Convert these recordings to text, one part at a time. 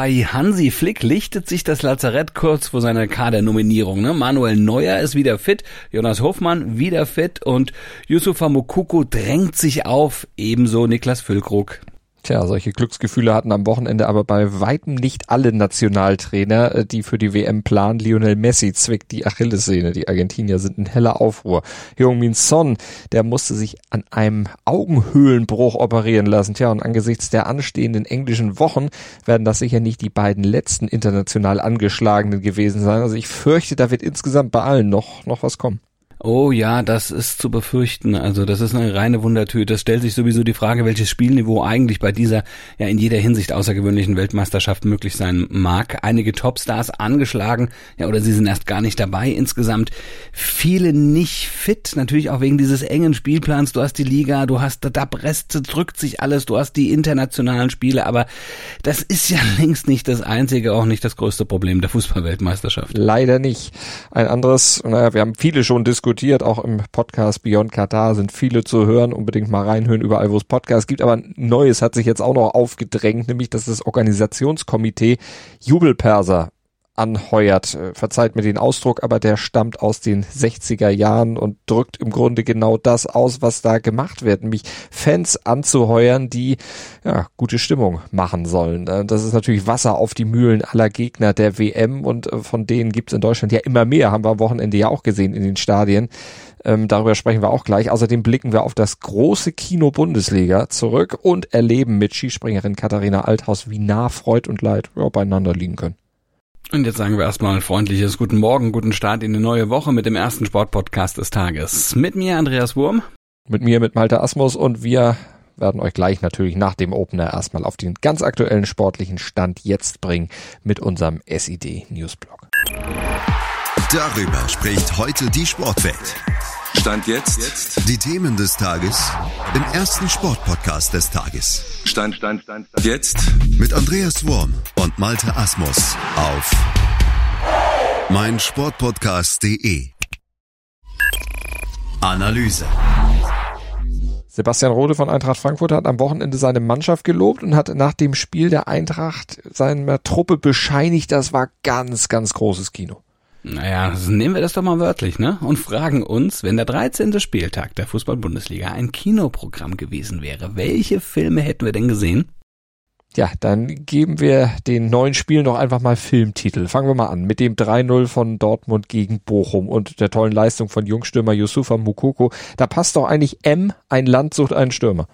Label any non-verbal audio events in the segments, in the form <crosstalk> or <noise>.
Bei Hansi Flick lichtet sich das Lazarett kurz vor seiner Kadernominierung. Ne? Manuel Neuer ist wieder fit, Jonas Hofmann wieder fit und Yusufa Mokoko drängt sich auf, ebenso Niklas Füllkrug. Tja, solche Glücksgefühle hatten am Wochenende aber bei weitem nicht alle Nationaltrainer, äh, die für die WM planen. Lionel Messi zwickt die Achillessehne. Die Argentinier sind in heller Aufruhr. Heung-Min Son, der musste sich an einem Augenhöhlenbruch operieren lassen. Tja, und angesichts der anstehenden englischen Wochen werden das sicher nicht die beiden letzten international angeschlagenen gewesen sein. Also ich fürchte, da wird insgesamt bei allen noch, noch was kommen. Oh ja, das ist zu befürchten. Also das ist eine reine Wundertüte. Es stellt sich sowieso die Frage, welches Spielniveau eigentlich bei dieser ja in jeder Hinsicht außergewöhnlichen Weltmeisterschaft möglich sein mag. Einige Topstars angeschlagen, ja oder sie sind erst gar nicht dabei insgesamt. Viele nicht fit, natürlich auch wegen dieses engen Spielplans. Du hast die Liga, du hast da Brest drückt sich alles, du hast die internationalen Spiele, aber das ist ja <laughs> längst nicht das einzige, auch nicht das größte Problem der Fußballweltmeisterschaft. Leider nicht. Ein anderes, naja, wir haben viele schon diskutiert diskutiert, auch im Podcast Beyond Qatar sind viele zu hören, unbedingt mal reinhören überall, wo es Podcasts gibt, aber Neues hat sich jetzt auch noch aufgedrängt, nämlich dass das Organisationskomitee Jubelperser anheuert. Äh, verzeiht mir den Ausdruck, aber der stammt aus den 60er Jahren und drückt im Grunde genau das aus, was da gemacht wird, nämlich Fans anzuheuern, die ja, gute Stimmung machen sollen. Äh, das ist natürlich Wasser auf die Mühlen aller Gegner der WM und äh, von denen gibt es in Deutschland ja immer mehr, haben wir am Wochenende ja auch gesehen in den Stadien. Ähm, darüber sprechen wir auch gleich. Außerdem blicken wir auf das große Kino Bundesliga zurück und erleben mit Skispringerin Katharina Althaus, wie nah Freud und Leid ja, beieinander liegen können. Und jetzt sagen wir erstmal freundliches Guten Morgen, guten Start in die neue Woche mit dem ersten Sportpodcast des Tages. Mit mir Andreas Wurm. Mit mir, mit Malte Asmus und wir werden euch gleich natürlich nach dem Opener erstmal auf den ganz aktuellen sportlichen Stand jetzt bringen mit unserem SID Newsblog. Darüber spricht heute die Sportwelt. Stand jetzt. jetzt. Die Themen des Tages im ersten Sportpodcast des Tages. Stand, Stand, Stand, Stand. Jetzt. Mit Andreas Worm und Malte Asmus auf meinsportpodcast.de. Analyse. Sebastian Rode von Eintracht Frankfurt hat am Wochenende seine Mannschaft gelobt und hat nach dem Spiel der Eintracht seiner Truppe bescheinigt, das war ganz, ganz großes Kino. Naja, nehmen wir das doch mal wörtlich, ne? Und fragen uns, wenn der 13. Spieltag der Fußball-Bundesliga ein Kinoprogramm gewesen wäre, welche Filme hätten wir denn gesehen? Ja, dann geben wir den neuen Spielen noch einfach mal Filmtitel. Fangen wir mal an mit dem 3-0 von Dortmund gegen Bochum und der tollen Leistung von Jungstürmer Yusufa Mukoko. Da passt doch eigentlich M, ein Land sucht einen Stürmer.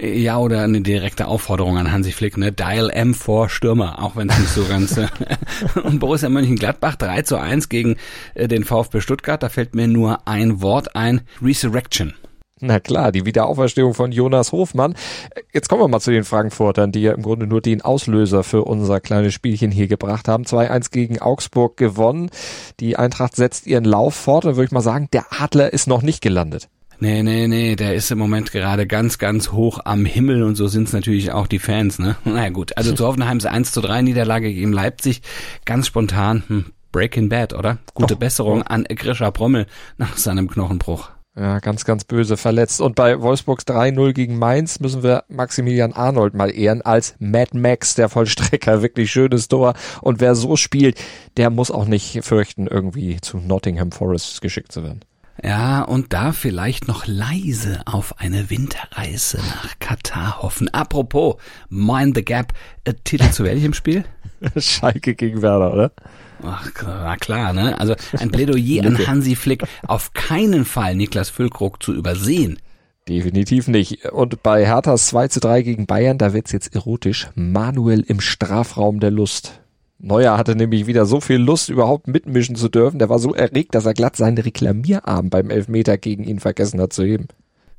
Ja, oder eine direkte Aufforderung an Hansi Flick, ne? Dial M vor Stürmer, auch wenn es nicht so ganz. Äh, <laughs> und Borussia Mönchengladbach 3 zu 1 gegen äh, den VfB Stuttgart, da fällt mir nur ein Wort ein, Resurrection. Na klar, die Wiederauferstehung von Jonas Hofmann. Jetzt kommen wir mal zu den Frankfurtern, die ja im Grunde nur den Auslöser für unser kleines Spielchen hier gebracht haben. 2-1 gegen Augsburg gewonnen. Die Eintracht setzt ihren Lauf fort. Da würde ich mal sagen, der Adler ist noch nicht gelandet. Nee, nee, nee, der ist im Moment gerade ganz, ganz hoch am Himmel und so sind's natürlich auch die Fans, ne? <laughs> Naja gut, also zu Hoffenheims 1 zu 3 Niederlage gegen Leipzig, ganz spontan, hm, Breaking Bad, oder? Gute Doch. Besserung an Grisha Brommel nach seinem Knochenbruch. Ja, ganz, ganz böse verletzt. Und bei Wolfsburgs 3-0 gegen Mainz müssen wir Maximilian Arnold mal ehren als Mad Max, der Vollstrecker. <laughs> Wirklich schönes Tor. Und wer so spielt, der muss auch nicht fürchten, irgendwie zu Nottingham Forest geschickt zu werden. Ja, und da vielleicht noch leise auf eine Winterreise nach Katar hoffen. Apropos, Mind the Gap, äh, Titel zu welchem Spiel? <laughs> Schalke gegen Werder, oder? Ach, war klar, ne? Also ein Plädoyer an Hansi Flick, auf keinen Fall Niklas Füllkrug zu übersehen. Definitiv nicht. Und bei Herthas 2 zu 3 gegen Bayern, da wird's jetzt erotisch. Manuel im Strafraum der Lust. Neuer hatte nämlich wieder so viel Lust, überhaupt mitmischen zu dürfen. Der war so erregt, dass er glatt seinen Reklamierarm beim Elfmeter gegen ihn vergessen hat zu heben.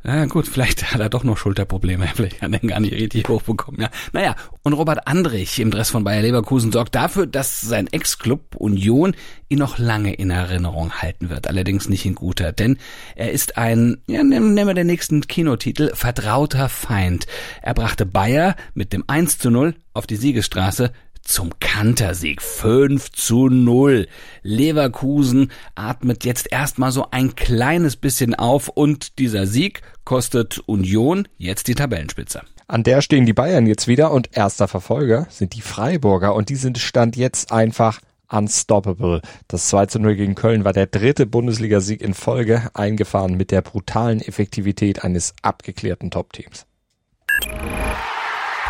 Ja gut, vielleicht hat er doch noch Schulterprobleme, <laughs> vielleicht hat er ihn gar nicht richtig hochbekommen. Ja. Naja, und Robert Andrich im Dress von Bayer Leverkusen sorgt dafür, dass sein Ex-Club Union ihn noch lange in Erinnerung halten wird, allerdings nicht in guter, denn er ist ein, ja, nehmen wir den nächsten Kinotitel, vertrauter Feind. Er brachte Bayer mit dem 1 zu 0 auf die Siegesstraße, zum Kantersieg 5 zu 0. Leverkusen atmet jetzt erstmal so ein kleines bisschen auf und dieser Sieg kostet Union jetzt die Tabellenspitze. An der stehen die Bayern jetzt wieder und erster Verfolger sind die Freiburger und die sind Stand jetzt einfach unstoppable. Das 2 zu 0 gegen Köln war der dritte Bundesligasieg in Folge, eingefahren mit der brutalen Effektivität eines abgeklärten Top-Teams.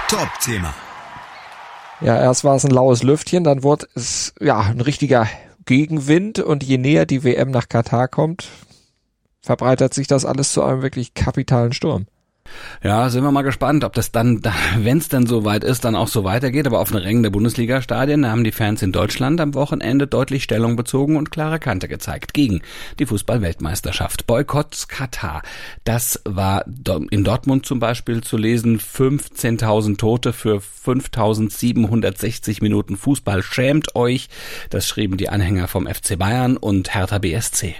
Top-Thema. Ja, erst war es ein laues Lüftchen, dann wurde es ja ein richtiger Gegenwind und je näher die WM nach Katar kommt, verbreitert sich das alles zu einem wirklich kapitalen Sturm. Ja, sind wir mal gespannt, ob das dann, <laughs> wenn es dann soweit ist, dann auch so weitergeht. Aber auf den Rängen der Bundesliga-Stadien haben die Fans in Deutschland am Wochenende deutlich Stellung bezogen und klare Kante gezeigt gegen die Fußball-Weltmeisterschaft. Boykott Katar. Das war in Dortmund zum Beispiel zu lesen. 15.000 Tote für 5.760 Minuten Fußball. Schämt euch. Das schrieben die Anhänger vom FC Bayern und Hertha BSC.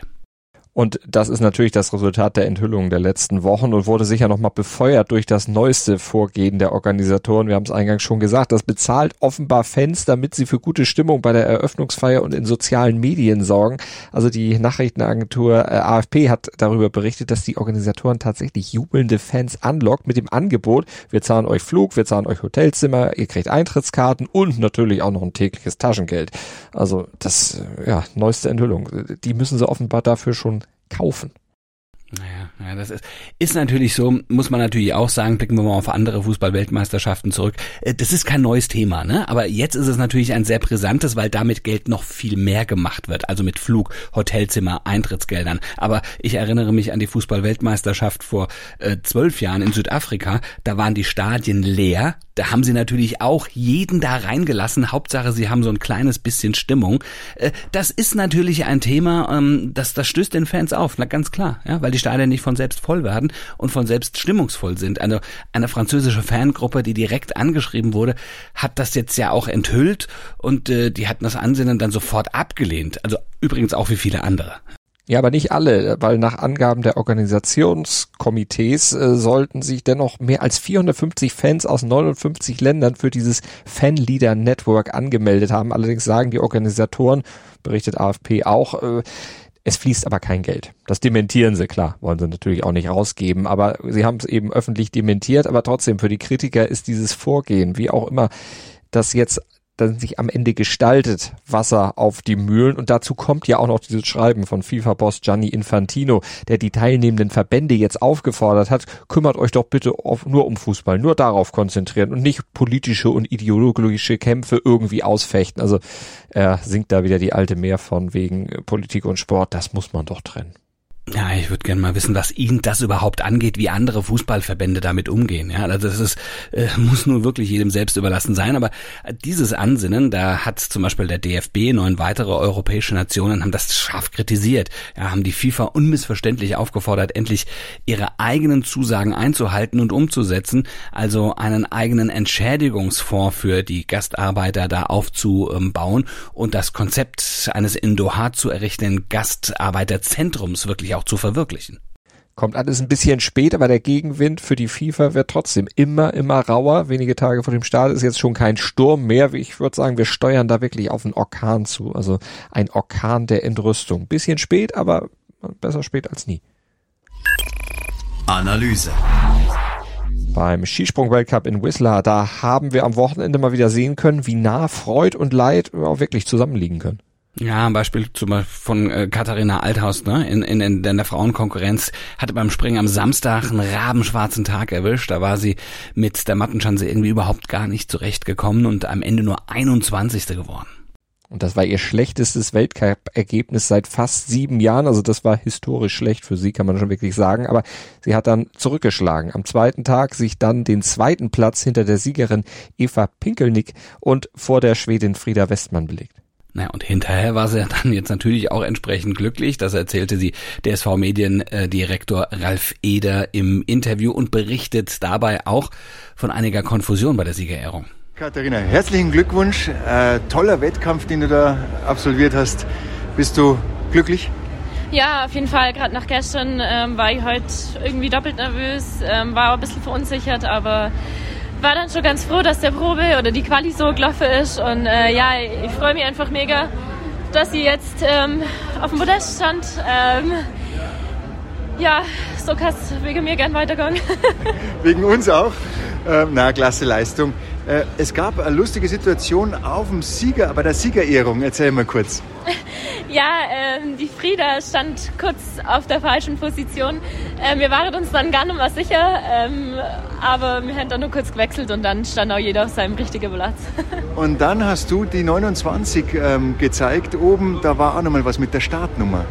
Und das ist natürlich das Resultat der Enthüllungen der letzten Wochen und wurde sicher nochmal befeuert durch das neueste Vorgehen der Organisatoren. Wir haben es eingangs schon gesagt, das bezahlt offenbar Fans, damit sie für gute Stimmung bei der Eröffnungsfeier und in sozialen Medien sorgen. Also die Nachrichtenagentur äh, AFP hat darüber berichtet, dass die Organisatoren tatsächlich jubelnde Fans anlockt mit dem Angebot, wir zahlen euch Flug, wir zahlen euch Hotelzimmer, ihr kriegt Eintrittskarten und natürlich auch noch ein tägliches Taschengeld. Also das, äh, ja, neueste Enthüllung. Die müssen sie offenbar dafür schon kaufen. Naja, ja, das ist, ist natürlich so, muss man natürlich auch sagen, blicken wir mal auf andere Fußball-Weltmeisterschaften zurück. Äh, das ist kein neues Thema, ne? Aber jetzt ist es natürlich ein sehr brisantes, weil damit Geld noch viel mehr gemacht wird. Also mit Flug, Hotelzimmer, Eintrittsgeldern. Aber ich erinnere mich an die Fußball-Weltmeisterschaft vor äh, zwölf Jahren in Südafrika. Da waren die Stadien leer da haben sie natürlich auch jeden da reingelassen. Hauptsache, sie haben so ein kleines bisschen Stimmung. Äh, das ist natürlich ein Thema, ähm, das, das stößt den Fans auf, na ganz klar, ja, weil die Stadien nicht von selbst voll werden und von selbst stimmungsvoll sind. Eine, eine französische Fangruppe, die direkt angeschrieben wurde, hat das jetzt ja auch enthüllt und äh, die hatten das Ansinnen dann sofort abgelehnt. Also übrigens auch wie viele andere. Ja, aber nicht alle, weil nach Angaben der Organisationskomitees äh, sollten sich dennoch mehr als 450 Fans aus 59 Ländern für dieses Fanleader Network angemeldet haben. Allerdings sagen die Organisatoren, berichtet AFP auch, äh, es fließt aber kein Geld. Das dementieren sie, klar, wollen sie natürlich auch nicht rausgeben, aber sie haben es eben öffentlich dementiert, aber trotzdem für die Kritiker ist dieses Vorgehen, wie auch immer das jetzt dann sich am Ende gestaltet, Wasser auf die Mühlen. Und dazu kommt ja auch noch dieses Schreiben von FIFA-Boss Gianni Infantino, der die teilnehmenden Verbände jetzt aufgefordert hat, kümmert euch doch bitte auf, nur um Fußball, nur darauf konzentrieren und nicht politische und ideologische Kämpfe irgendwie ausfechten. Also er singt da wieder die alte Mehr von wegen Politik und Sport, das muss man doch trennen. Ja, ich würde gerne mal wissen, was Ihnen das überhaupt angeht, wie andere Fußballverbände damit umgehen. Ja, also das ist, äh, <laughs> muss nur wirklich jedem selbst überlassen sein. Aber dieses Ansinnen, da hat zum Beispiel der DFB, neun weitere europäische Nationen haben das scharf kritisiert. Ja, haben die FIFA unmissverständlich aufgefordert, endlich ihre eigenen Zusagen einzuhalten und umzusetzen. Also einen eigenen Entschädigungsfonds für die Gastarbeiter da aufzubauen und das Konzept eines in Doha zu errichtenden Gastarbeiterzentrums wirklich auch zu verwirklichen. Kommt alles ein bisschen später, aber der Gegenwind für die FIFA wird trotzdem immer, immer rauer. Wenige Tage vor dem Start ist jetzt schon kein Sturm mehr. Ich würde sagen, wir steuern da wirklich auf einen Orkan zu. Also ein Orkan der Entrüstung. Bisschen spät, aber besser spät als nie. Analyse. Beim Skisprung-Weltcup in Whistler, da haben wir am Wochenende mal wieder sehen können, wie nah Freud und Leid auch wirklich zusammenliegen können. Ja, ein Beispiel zum Beispiel von äh, Katharina Althaus, ne? In, in, in, der Frauenkonkurrenz hatte beim Springen am Samstag einen rabenschwarzen Tag erwischt. Da war sie mit der Mattenschanze irgendwie überhaupt gar nicht zurechtgekommen und am Ende nur 21. geworden. Und das war ihr schlechtestes Weltcup-Ergebnis seit fast sieben Jahren. Also das war historisch schlecht für sie, kann man schon wirklich sagen. Aber sie hat dann zurückgeschlagen. Am zweiten Tag sich dann den zweiten Platz hinter der Siegerin Eva Pinkelnick und vor der Schwedin Frieda Westmann belegt. Naja, und hinterher war sie dann jetzt natürlich auch entsprechend glücklich. Das erzählte sie DSV Mediendirektor Ralf Eder im Interview und berichtet dabei auch von einiger Konfusion bei der Siegerehrung. Katharina, herzlichen Glückwunsch. Äh, toller Wettkampf, den du da absolviert hast. Bist du glücklich? Ja, auf jeden Fall. Gerade nach gestern ähm, war ich heute irgendwie doppelt nervös, ähm, war ein bisschen verunsichert, aber war dann schon ganz froh, dass der Probe oder die Quali so gelaufen ist. Und äh, ja, ich freue mich einfach mega, dass sie jetzt ähm, auf dem Podest stand. Ähm, ja, so es wegen mir gern weitergehen. <laughs> wegen uns auch. Äh, na, klasse Leistung. Äh, es gab eine lustige Situation auf dem Sieger, bei der Siegerehrung. Erzähl mal kurz. <laughs> Ja, ähm, die Frieda stand kurz auf der falschen Position. Ähm, wir waren uns dann gar nicht mehr sicher, ähm, aber wir haben dann nur kurz gewechselt und dann stand auch jeder auf seinem richtigen Platz. <laughs> und dann hast du die 29 ähm, gezeigt. Oben, da war auch nochmal was mit der Startnummer.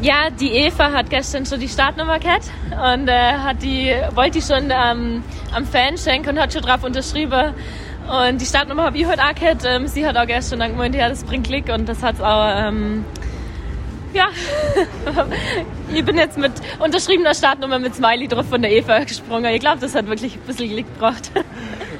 Ja, die Eva hat gestern schon die Startnummer gehabt und äh, hat die, wollte die schon ähm, am Fan schenken und hat schon drauf unterschrieben. Und die Startnummer habe ich heute auch gehabt. Ähm, sie hat auch gestern dann gemeint, ja, das bringt Klick und das hat auch, ähm, ja, <laughs> ich bin jetzt mit unterschriebener Startnummer mit Smiley drauf von der Eva gesprungen. Ich glaube, das hat wirklich ein bisschen Glück gebracht.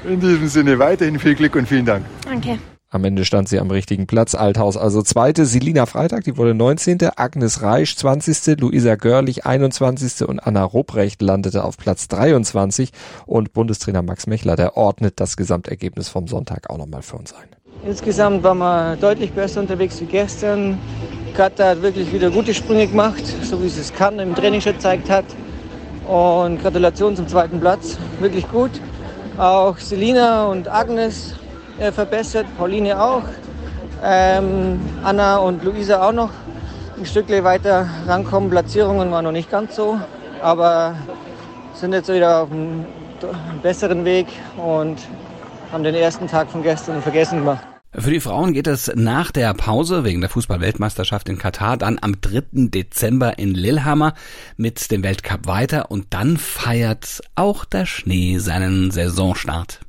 In diesem Sinne weiterhin viel Glück und vielen Dank. Danke. Am Ende stand sie am richtigen Platz. Althaus also zweite. Selina Freitag, die wurde 19. Agnes Reisch 20. Luisa Görlich 21. und Anna Ruprecht landete auf Platz 23. Und Bundestrainer Max Mechler, der ordnet das Gesamtergebnis vom Sonntag auch nochmal für uns ein. Insgesamt waren wir deutlich besser unterwegs wie gestern. Katha hat wirklich wieder gute Sprünge gemacht, so wie sie es kann, im Training schon gezeigt hat. Und Gratulation zum zweiten Platz, wirklich gut. Auch Selina und Agnes äh, verbessert, Pauline auch, ähm, Anna und Luisa auch noch ein Stückchen weiter rankommen. Platzierungen waren noch nicht ganz so, aber sind jetzt wieder auf einem besseren Weg und haben den ersten Tag von gestern vergessen gemacht. Für die Frauen geht es nach der Pause wegen der Fußballweltmeisterschaft in Katar dann am 3. Dezember in Lillehammer mit dem Weltcup weiter und dann feiert auch der Schnee seinen Saisonstart.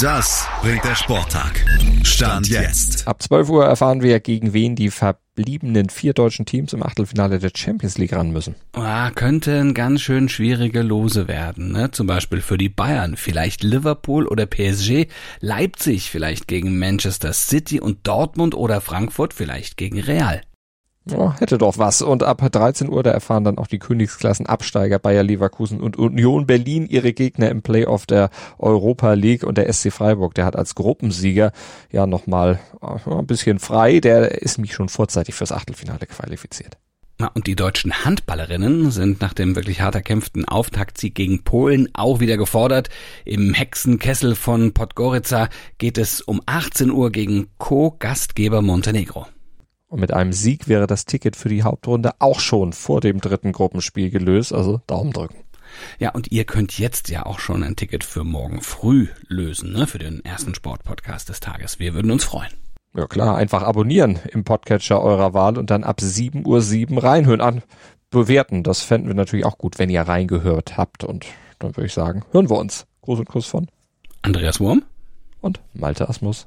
Das bringt der Sporttag. Stand jetzt. Ab 12 Uhr erfahren wir, gegen wen die verbliebenen vier deutschen Teams im Achtelfinale der Champions League ran müssen. Ah, könnten ganz schön schwierige Lose werden. Ne? Zum Beispiel für die Bayern, vielleicht Liverpool oder PSG, Leipzig vielleicht gegen Manchester City und Dortmund oder Frankfurt vielleicht gegen Real. Ja, hätte doch was. Und ab 13 Uhr, da erfahren dann auch die Königsklassen Absteiger Bayer Leverkusen und Union Berlin ihre Gegner im Playoff der Europa League und der SC Freiburg, der hat als Gruppensieger ja nochmal äh, ein bisschen frei. Der ist mich schon vorzeitig fürs Achtelfinale qualifiziert. Na, und die deutschen Handballerinnen sind nach dem wirklich hart erkämpften Auftaktsieg gegen Polen auch wieder gefordert. Im Hexenkessel von Podgorica geht es um 18 Uhr gegen Co-Gastgeber Montenegro. Und mit einem Sieg wäre das Ticket für die Hauptrunde auch schon vor dem dritten Gruppenspiel gelöst. Also Daumen drücken. Ja, und ihr könnt jetzt ja auch schon ein Ticket für morgen früh lösen, ne, für den ersten Sportpodcast des Tages. Wir würden uns freuen. Ja klar, einfach abonnieren im Podcatcher eurer Wahl und dann ab 7.07 Uhr reinhören an. Bewerten, das fänden wir natürlich auch gut, wenn ihr reingehört habt. Und dann würde ich sagen, hören wir uns. Gruß und Kuss von Andreas Wurm und Malte Asmus.